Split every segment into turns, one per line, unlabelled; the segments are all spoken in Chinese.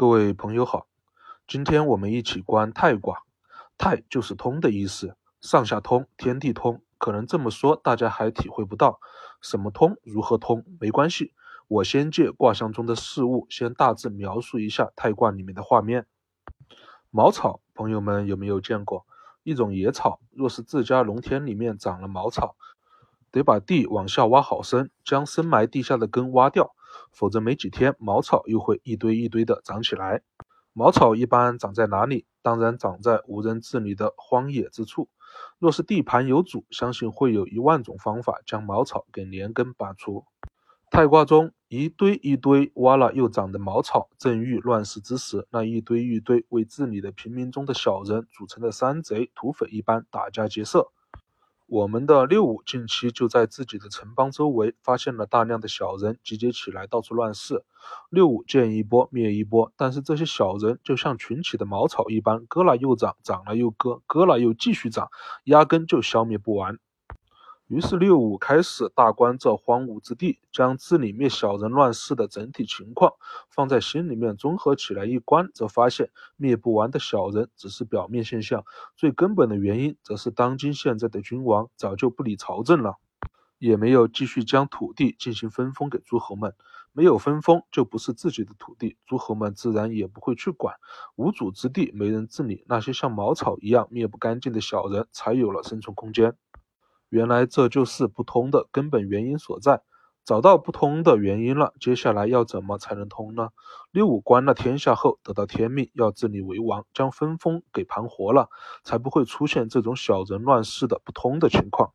各位朋友好，今天我们一起观泰卦。泰就是通的意思，上下通，天地通。可能这么说大家还体会不到，什么通，如何通？没关系，我先借卦象中的事物，先大致描述一下泰卦里面的画面。茅草，朋友们有没有见过？一种野草，若是自家农田里面长了茅草，得把地往下挖好深，将深埋地下的根挖掉。否则没几天，茅草又会一堆一堆的长起来。茅草一般长在哪里？当然长在无人治理的荒野之处。若是地盘有主，相信会有一万种方法将茅草给连根拔除。太卦中一堆一堆挖了又长的茅草，正遇乱世之时，那一堆一堆为治理的平民中的小人组成的山贼土匪一般打家劫舍。我们的六五近期就在自己的城邦周围发现了大量的小人集结起来，到处乱世。六五见一波灭一波，但是这些小人就像群起的茅草一般，割了又长，长了又割，割了又继续长，压根就消灭不完。于是六五开始大观这荒芜之地，将治理灭小人乱世的整体情况放在心里面综合起来一观，则发现灭不完的小人只是表面现象，最根本的原因则是当今现在的君王早就不理朝政了，也没有继续将土地进行分封给诸侯们，没有分封就不是自己的土地，诸侯们自然也不会去管，无主之地没人治理，那些像茅草一样灭不干净的小人才有了生存空间。原来这就是不通的根本原因所在。找到不通的原因了，接下来要怎么才能通呢？六五观了天下后，得到天命，要治理为王，将分封给盘活了，才不会出现这种小人乱世的不通的情况。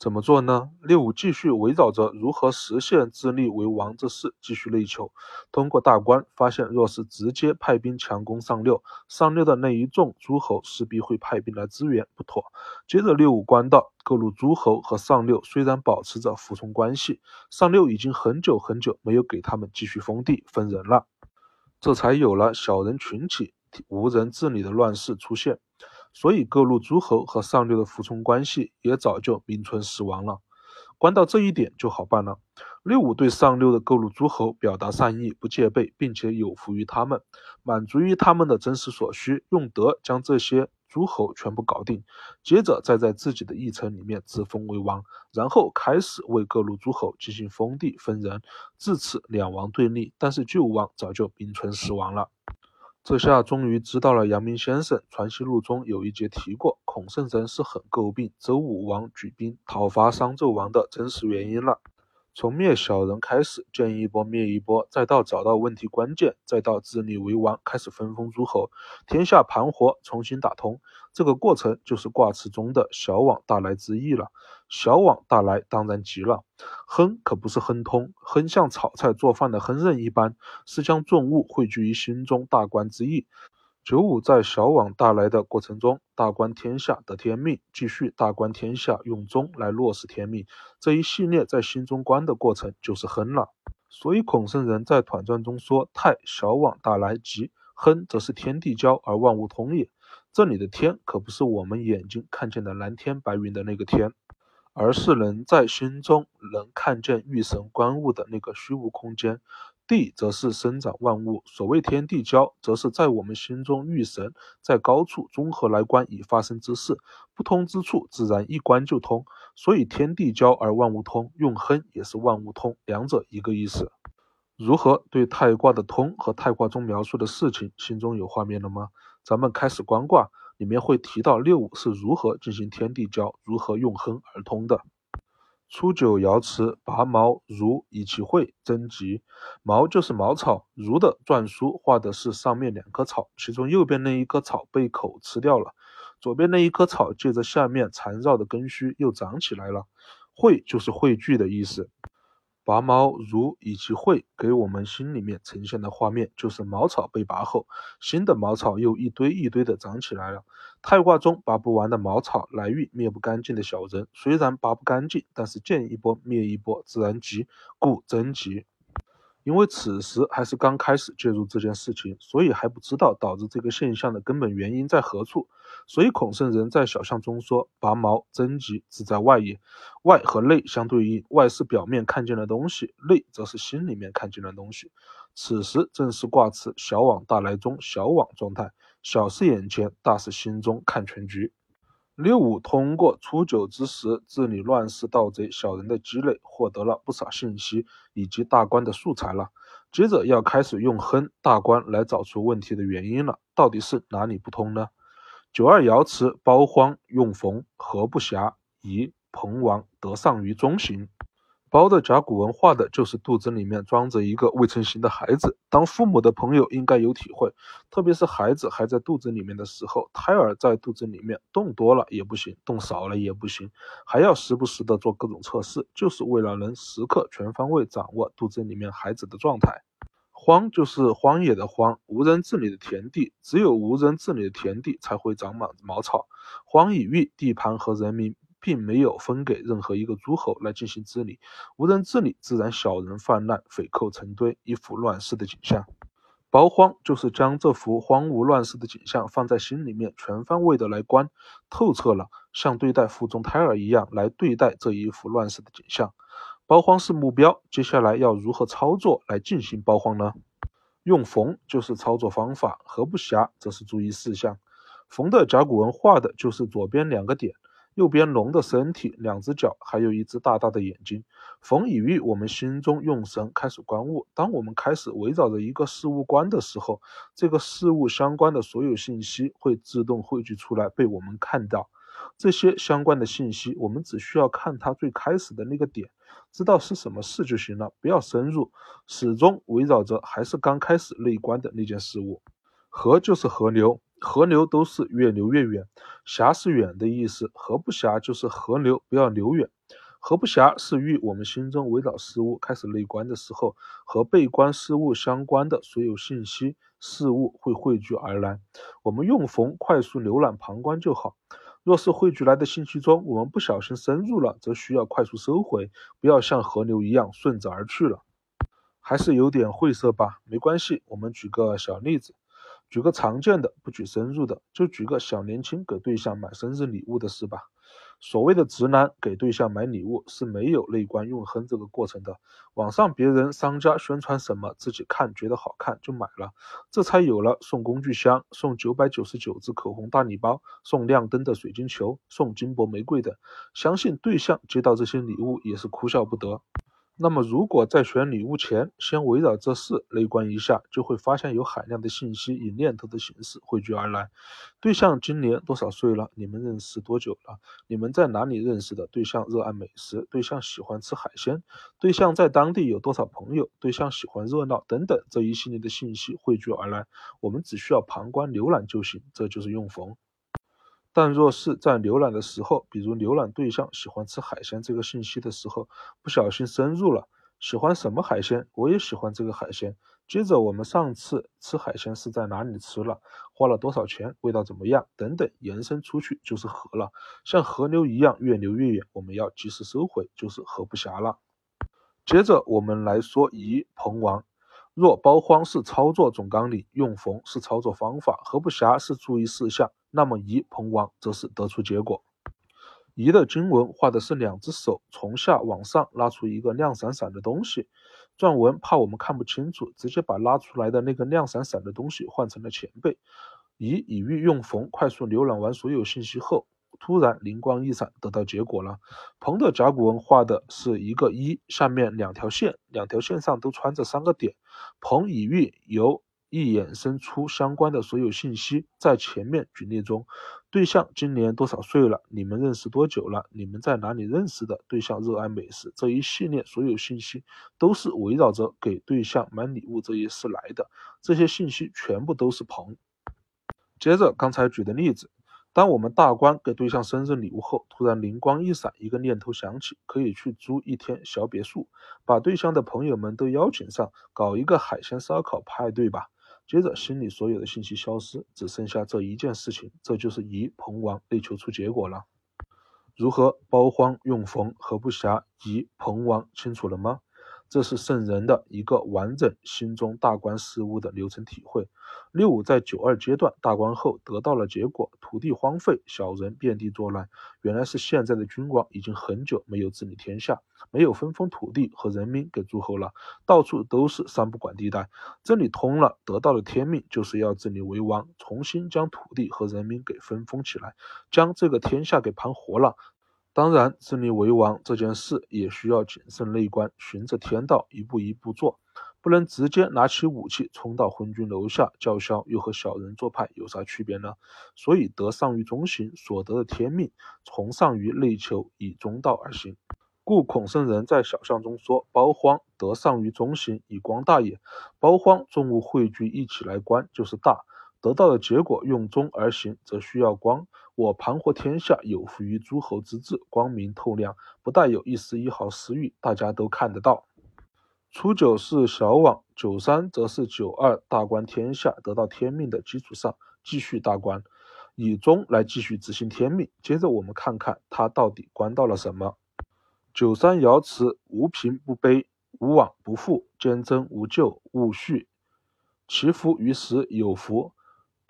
怎么做呢？六五继续围绕着如何实现自立为王这事继续内求。通过大观发现，若是直接派兵强攻上六，上六的那一众诸侯势必会派兵来支援，不妥。接着六五观道，各路诸侯和上六虽然保持着服从关系，上六已经很久很久没有给他们继续封地分人了，这才有了小人群起、无人治理的乱世出现。所以各路诸侯和上六的服从关系也早就名存实亡了。观到这一点就好办了。六五对上六的各路诸侯表达善意，不戒备，并且有服于他们，满足于他们的真实所需，用德将这些诸侯全部搞定，接着再在自己的议程里面自封为王，然后开始为各路诸侯进行封地分人。至此两王对立，但是旧王早就名存实亡了。这下终于知道了，阳明先生《传习录》中有一节提过，孔圣人是很诟病周武王举兵讨伐商纣王的真实原因了。从灭小人开始，见一波灭一波，再到找到问题关键，再到自立为王，开始分封诸侯，天下盘活，重新打通。这个过程就是卦辞中的小往大来之意了。小往大来当然急了，亨可不是亨通，亨像炒菜做饭的烹饪一般，是将重物汇聚于心中，大观之意。九五在小往大来的过程中，大观天下得天命，继续大观天下用中来落实天命，这一系列在心中观的过程就是亨了。所以孔圣人在团传中说：“太小往大来吉，亨则是天地交而万物通也。”这里的天可不是我们眼睛看见的蓝天白云的那个天，而是人在心中能看见遇神观物的那个虚无空间。地则是生长万物，所谓天地交，则是在我们心中遇神，在高处综合来观已发生之事，不通之处自然一观就通。所以天地交而万物通，用亨也是万物通，两者一个意思。如何对太卦的通和太卦中描述的事情心中有画面了吗？咱们开始观卦，里面会提到六五是如何进行天地交，如何用亨而通的。初九爻辞：拔毛如以其会，征吉。毛就是茅草，如的篆书画的是上面两棵草，其中右边那一棵草被口吃掉了，左边那一棵草借着下面缠绕的根须又长起来了。会就是汇聚的意思。拔毛如以及会，给我们心里面呈现的画面就是茅草被拔后，新的茅草又一堆一堆的长起来了。太卦中拔不完的茅草，来遇灭不干净的小人，虽然拔不干净，但是见一波灭一波，自然吉，故真吉。因为此时还是刚开始介入这件事情，所以还不知道导致这个现象的根本原因在何处。所以孔圣人在小象中说：“拔毛征集，只在外也。外和内相对应，外是表面看见的东西，内则是心里面看见的东西。此时正是卦辞小往大来中小往状态，小是眼前，大是心中看全局。”六五通过初九之时治理乱世盗贼小人的积累，获得了不少信息以及大官的素材了。接着要开始用亨大官来找出问题的原因了，到底是哪里不通呢？九二爻辞包荒用冯，何不暇宜朋王得上于中行。包的甲骨文画的就是肚子里面装着一个未成形的孩子。当父母的朋友应该有体会，特别是孩子还在肚子里面的时候，胎儿在肚子里面动多了也不行，动少了也不行，还要时不时的做各种测试，就是为了能时刻全方位掌握肚子里面孩子的状态。荒就是荒野的荒，无人治理的田地，只有无人治理的田地才会长满茅草。荒以喻地盘和人民。并没有分给任何一个诸侯来进行治理，无人治理，自然小人泛滥，匪寇成堆，一幅乱世的景象。包荒就是将这幅荒芜乱世的景象放在心里面，全方位的来观透彻了，像对待腹中胎儿一样来对待这一幅乱世的景象。包荒是目标，接下来要如何操作来进行包荒呢？用缝就是操作方法，合不暇则是注意事项。缝的甲骨文画的就是左边两个点。右边龙的身体，两只脚，还有一只大大的眼睛。逢以喻我们心中用神开始观物。当我们开始围绕着一个事物观的时候，这个事物相关的所有信息会自动汇聚出来被我们看到。这些相关的信息，我们只需要看它最开始的那个点，知道是什么事就行了，不要深入，始终围绕着还是刚开始内观的那件事物。河就是河流。河流都是越流越远，狭是远的意思，河不狭就是河流不要流远。河不狭是喻我们心中围绕事物开始内观的时候，和被观事物相关的所有信息事物会汇聚而来。我们用逢快速浏览旁观就好。若是汇聚来的信息中，我们不小心深入了，则需要快速收回，不要像河流一样顺着而去了。还是有点晦涩吧？没关系，我们举个小例子。举个常见的，不举深入的，就举个小年轻给对象买生日礼物的事吧。所谓的直男给对象买礼物是没有内观用亨这个过程的。网上别人商家宣传什么，自己看觉得好看就买了，这才有了送工具箱、送九百九十九支口红大礼包、送亮灯的水晶球、送金箔玫瑰的。相信对象接到这些礼物也是哭笑不得。那么，如果在选礼物前，先围绕这事内观一下，就会发现有海量的信息以念头的形式汇聚而来。对象今年多少岁了？你们认识多久了？你们在哪里认识的？对象热爱美食，对象喜欢吃海鲜，对象在当地有多少朋友？对象喜欢热闹等等，这一系列的信息汇聚而来，我们只需要旁观浏览就行，这就是用逢。但若是在浏览的时候，比如浏览对象喜欢吃海鲜这个信息的时候，不小心深入了，喜欢什么海鲜？我也喜欢这个海鲜。接着我们上次吃海鲜是在哪里吃了？花了多少钱？味道怎么样？等等，延伸出去就是河了，像河流一样越流越远，我们要及时收回，就是河不暇了。接着我们来说宜彭王。若包荒是操作总纲领，用逢是操作方法，河不暇是注意事项。那么宜彭王则是得出结果。宜的经文画的是两只手从下往上拉出一个亮闪闪的东西，篆文怕我们看不清楚，直接把拉出来的那个亮闪闪的东西换成了前辈。宜以喻用逢快速浏览完所有信息后，突然灵光一闪，得到结果了。彭的甲骨文画的是一个一，下面两条线，两条线上都穿着三个点。彭以喻由。一衍生出相关的所有信息，在前面举例中，对象今年多少岁了？你们认识多久了？你们在哪里认识的？对象热爱美食，这一系列所有信息都是围绕着给对象买礼物这一事来的。这些信息全部都是朋。接着刚才举的例子，当我们大官给对象生日礼物后，突然灵光一闪，一个念头想起，可以去租一天小别墅，把对象的朋友们都邀请上，搞一个海鲜烧烤派对吧。接着，心里所有的信息消失，只剩下这一件事情，这就是疑彭王内求出结果了。如何包荒用冯何不暇疑彭王清楚了吗？这是圣人的一个完整心中大观事物的流程体会。六五在九二阶段大观后得到了结果，土地荒废，小人遍地作乱。原来是现在的君王已经很久没有治理天下，没有分封土地和人民给诸侯了，到处都是三不管地带。这里通了，得到了天命，就是要治理为王，重新将土地和人民给分封起来，将这个天下给盘活了。当然，自立为王这件事也需要谨慎内观，循着天道一步一步做，不能直接拿起武器冲到昏君楼下叫嚣，又和小人做派有啥区别呢？所以，德上于中行，所得的天命从上于内求，以中道而行。故孔圣人在小象中说：“包荒德上于中行，以光大也。包荒众物汇聚一起来观，就是大。得到的结果用中而行，则需要光。”我盘活天下，有福于诸侯之治，光明透亮，不带有一丝一毫私欲，大家都看得到。初九是小往，九三则是九二大观天下，得到天命的基础上继续大观，以终来继续执行天命。接着我们看看他到底观到了什么。九三爻辞：无贫不卑，无往不富，坚贞无咎，勿恤，其福于时有福。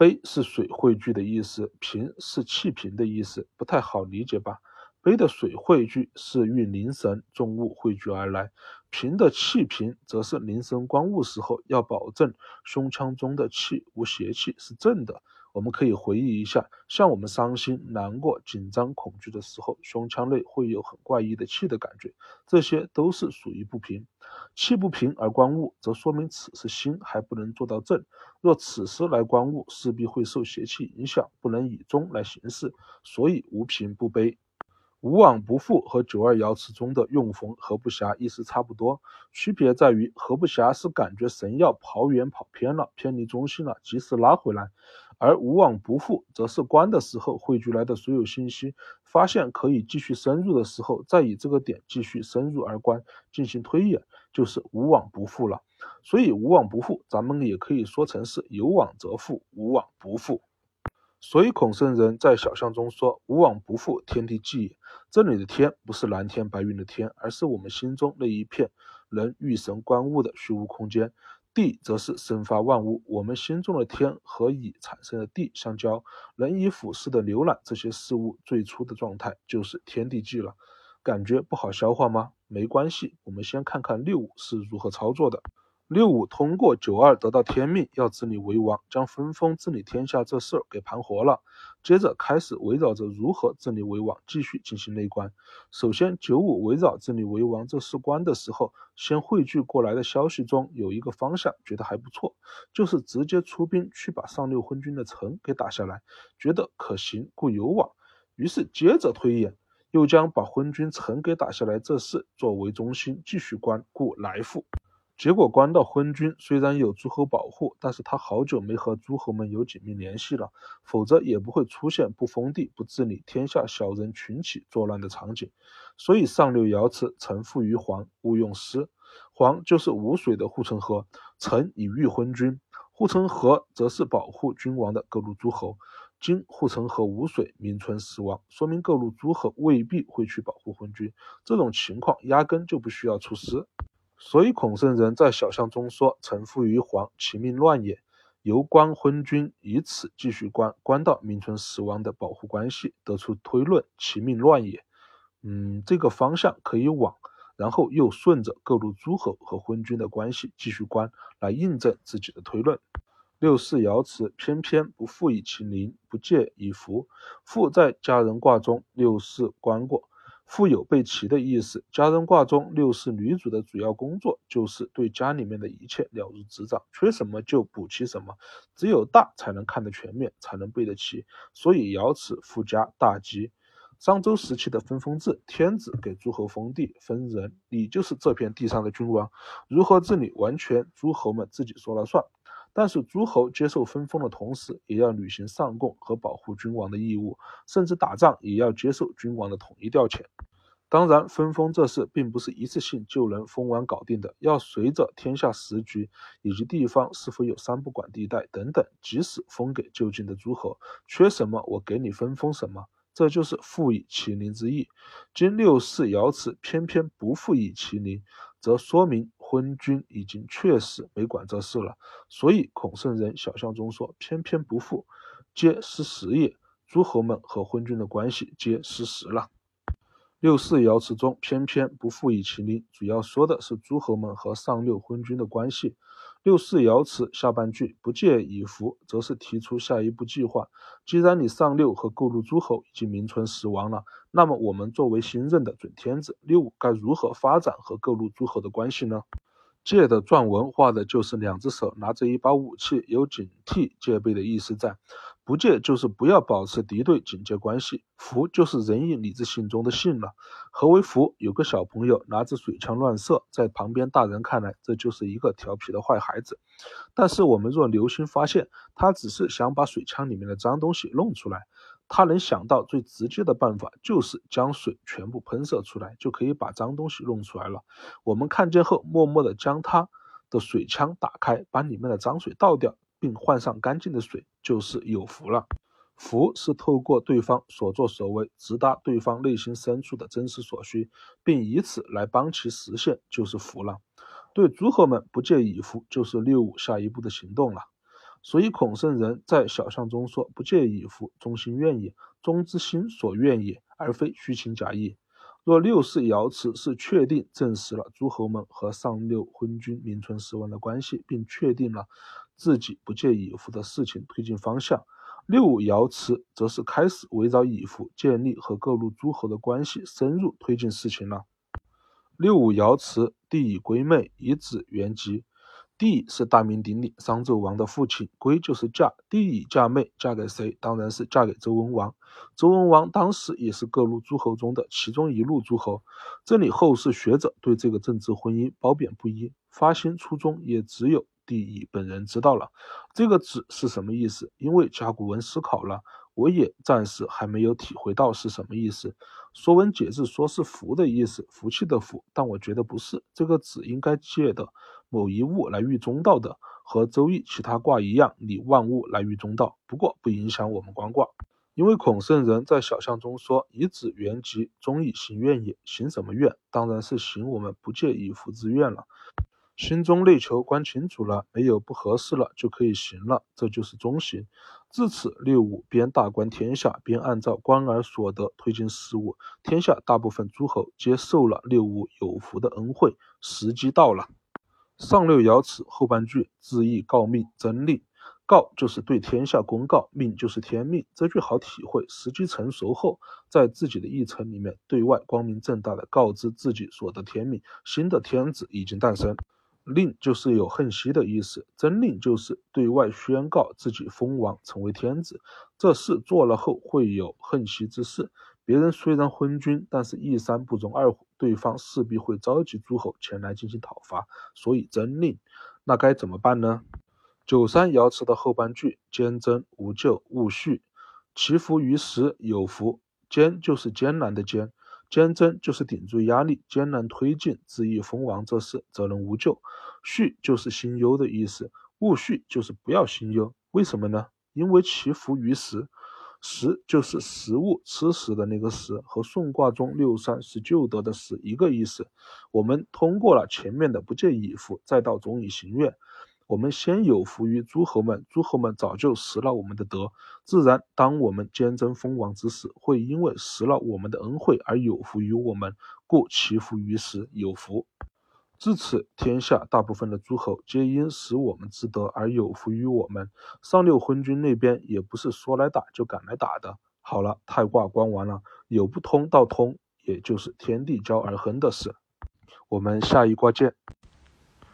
杯是水汇聚的意思，瓶是气瓶的意思，不太好理解吧？杯的水汇聚是运凝神重物汇聚而来，平的气平则是灵神观物时候要保证胸腔中的气无邪气，是正的。我们可以回忆一下，像我们伤心、难过、紧张、恐惧的时候，胸腔内会有很怪异的气的感觉，这些都是属于不平。气不平而观物，则说明此时心还不能做到正。若此时来观物，势必会受邪气影响，不能以中来行事。所以无平不悲。无往不复和九二爻辞中的用逢合不暇意思差不多，区别在于何不暇是感觉神要跑远跑偏了，偏离中心了，及时拉回来；而无往不复则是关的时候汇聚来的所有信息，发现可以继续深入的时候，再以这个点继续深入而观，进行推演，就是无往不复了。所以无往不复，咱们也可以说成是有往则复，无往不复。所以孔圣人在小象中说：“无往不复，天地纪也。”这里的天不是蓝天白云的天，而是我们心中那一片能御神观物的虚无空间；地则是生发万物。我们心中的天和已产生的地相交，能以俯视的浏览这些事物最初的状态，就是天地纪了。感觉不好消化吗？没关系，我们先看看六五是如何操作的。六五通过九二得到天命，要治理为王，将分封治理天下这事儿给盘活了。接着开始围绕着如何治理为王继续进行内观。首先，九五围绕治理为王这事关的时候，先汇聚过来的消息中有一个方向，觉得还不错，就是直接出兵去把上六昏君的城给打下来，觉得可行，故有往。于是接着推演，又将把昏君城给打下来这事作为中心继续观，故来复。结果关到昏君，虽然有诸侯保护，但是他好久没和诸侯们有紧密联系了，否则也不会出现不封地、不治理天下、小人群起作乱的场景。所以上六爻辞：臣附于黄，勿用师。黄就是无水的护城河，臣以御昏君。护城河则是保护君王的各路诸侯。今护城河无水，名存实亡，说明各路诸侯未必会去保护昏君。这种情况压根就不需要出师。所以孔圣人在小象中说：“臣父于黄，其命乱也。”由观昏君，以此继续观，观到名存实亡的保护关系，得出推论：其命乱也。嗯，这个方向可以往，然后又顺着各路诸侯和昏君的关系继续观，来印证自己的推论。六四爻辞：偏偏不复以其邻，不借以福。复在家人卦中，六四观过。富有备齐的意思。家人卦中六是女主的主要工作，就是对家里面的一切了如指掌，缺什么就补齐什么。只有大才能看得全面，才能备得齐。所以爻辞富家大吉。商周时期的分封制，天子给诸侯封地分人，你就是这片地上的君王，如何治理，完全诸侯们自己说了算。但是诸侯接受分封的同时，也要履行上贡和保护君王的义务，甚至打仗也要接受君王的统一调遣。当然，分封这事并不是一次性就能封完搞定的，要随着天下时局以及地方是否有三不管地带等等，即使封给就近的诸侯，缺什么我给你分封什么。这就是复以其邻之意。今六世尧辞偏偏不复以其邻，则说明昏君已经确实没管这事了。所以孔圣人小象中说偏偏不复，皆失时也。诸侯们和昏君的关系皆失时了。六四爻辞中偏偏不复以其邻，主要说的是诸侯们和上六昏君的关系。六四爻辞下半句不借以福，则是提出下一步计划。既然你上六和各路诸侯已经名存实亡了，那么我们作为新任的准天子，六该如何发展和各路诸侯的关系呢？借的篆文画的就是两只手拿着一把武器，有警惕戒备的意思在。不戒就是不要保持敌对警戒关系。福就是仁义礼智信中的信了。何为福？有个小朋友拿着水枪乱射，在旁边大人看来，这就是一个调皮的坏孩子。但是我们若留心发现，他只是想把水枪里面的脏东西弄出来。他能想到最直接的办法，就是将水全部喷射出来，就可以把脏东西弄出来了。我们看见后，默默地将他的水枪打开，把里面的脏水倒掉，并换上干净的水，就是有福了。福是透过对方所作所为，直达对方内心深处的真实所需，并以此来帮其实现，就是福了。对诸侯们不借以福，就是六五下一步的行动了。所以孔圣人在小象中说：“不借以服，忠心愿也。忠之心所愿也，而非虚情假意。”若六世爻辞是确定证实了诸侯们和上六昏君名存实亡的关系，并确定了自己不借以服的事情推进方向；六五爻辞则是开始围绕以服建立和各路诸侯的关系深入推进事情了。六五爻辞：帝以归妹，以子元吉。帝是大名鼎鼎商纣王的父亲，归就是嫁。帝乙嫁妹，嫁给谁？当然是嫁给周文王。周文王当时也是各路诸侯中的其中一路诸侯。这里后世学者对这个政治婚姻褒贬不一，发心初衷也只有帝乙本人知道了。这个“子”是什么意思？因为甲骨文思考了，我也暂时还没有体会到是什么意思。说文解字说是福的意思，福气的福，但我觉得不是。这个“子”应该借的。某一物来喻中道的，和《周易》其他卦一样，以万物来喻中道。不过不影响我们观卦，因为孔圣人在小象中说：“以子元吉，终以行愿也。”行什么愿？当然是行我们不借以福之愿了。心中内求观清楚了，没有不合适了，就可以行了，这就是中行。自此六五边大观天下，边按照观而所得推进事务。天下大部分诸侯皆受了六五有福的恩惠，时机到了。上六爻辞后半句，字意告命真令。告就是对天下公告，命就是天命。这句好体会，时机成熟后，在自己的议程里面，对外光明正大的告知自己所得天命，新的天子已经诞生。令就是有恨息的意思，真令就是对外宣告自己封王成为天子，这事做了后会有恨息之事。别人虽然昏君，但是一山不容二虎，对方势必会召集诸侯前来进行讨伐，所以真令。那该怎么办呢？九三爻辞的后半句：坚贞无咎，勿恤，其福于时有福。坚就是艰难的坚，坚贞就是顶住压力，艰难推进，恣意封王这事，则能无咎。恤就是心忧的意思，勿恤就是不要心忧。为什么呢？因为其福于时。食就是食物吃食的那个食，和顺卦中六三是救得的食一个意思。我们通过了前面的不借以福，再到总以行愿，我们先有福于诸侯们，诸侯们早就食了我们的德，自然当我们坚贞封王之时，会因为食了我们的恩惠而有福于我们，故其福于时有福。至此，天下大部分的诸侯皆因使我们之德而有福于我们。上六昏君那边也不是说来打就敢来打的。好了，太卦观完了，有不通到通，也就是天地交而亨的事。我们下一卦见。